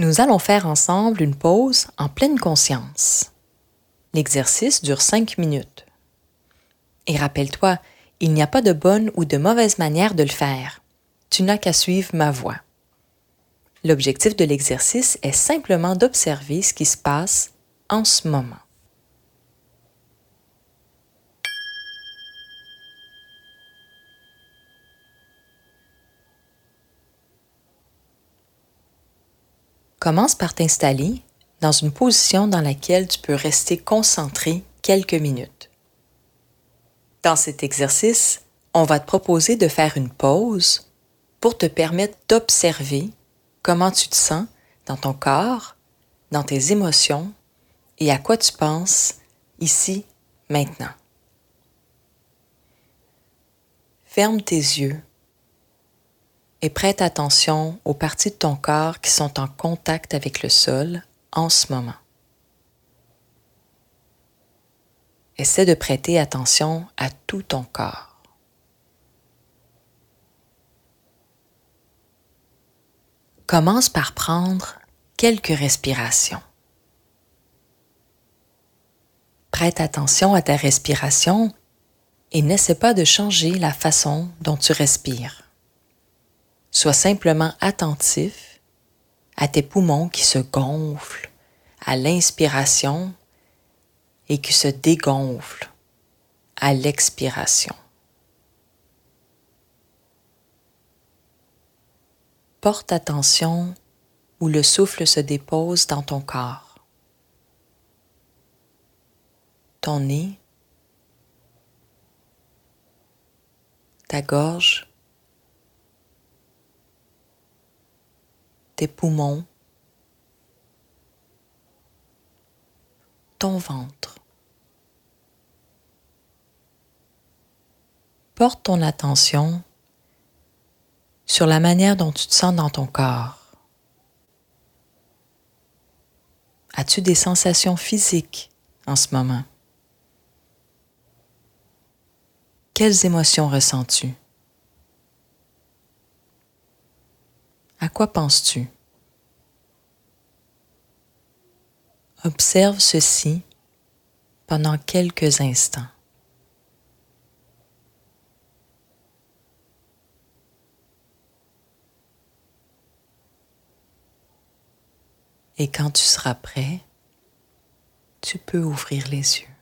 Nous allons faire ensemble une pause en pleine conscience. L'exercice dure 5 minutes. Et rappelle-toi, il n'y a pas de bonne ou de mauvaise manière de le faire. Tu n'as qu'à suivre ma voie. L'objectif de l'exercice est simplement d'observer ce qui se passe en ce moment. Commence par t'installer dans une position dans laquelle tu peux rester concentré quelques minutes. Dans cet exercice, on va te proposer de faire une pause pour te permettre d'observer comment tu te sens dans ton corps, dans tes émotions et à quoi tu penses ici, maintenant. Ferme tes yeux et prête attention aux parties de ton corps qui sont en contact avec le sol en ce moment. Essaie de prêter attention à tout ton corps. Commence par prendre quelques respirations. Prête attention à ta respiration et n'essaie pas de changer la façon dont tu respires. Sois simplement attentif à tes poumons qui se gonflent à l'inspiration et qui se dégonflent à l'expiration. Porte attention où le souffle se dépose dans ton corps. Ton nez, ta gorge, poumons, ton ventre. Porte ton attention sur la manière dont tu te sens dans ton corps. As-tu des sensations physiques en ce moment? Quelles émotions ressens-tu? À quoi penses-tu? Observe ceci pendant quelques instants. Et quand tu seras prêt, tu peux ouvrir les yeux.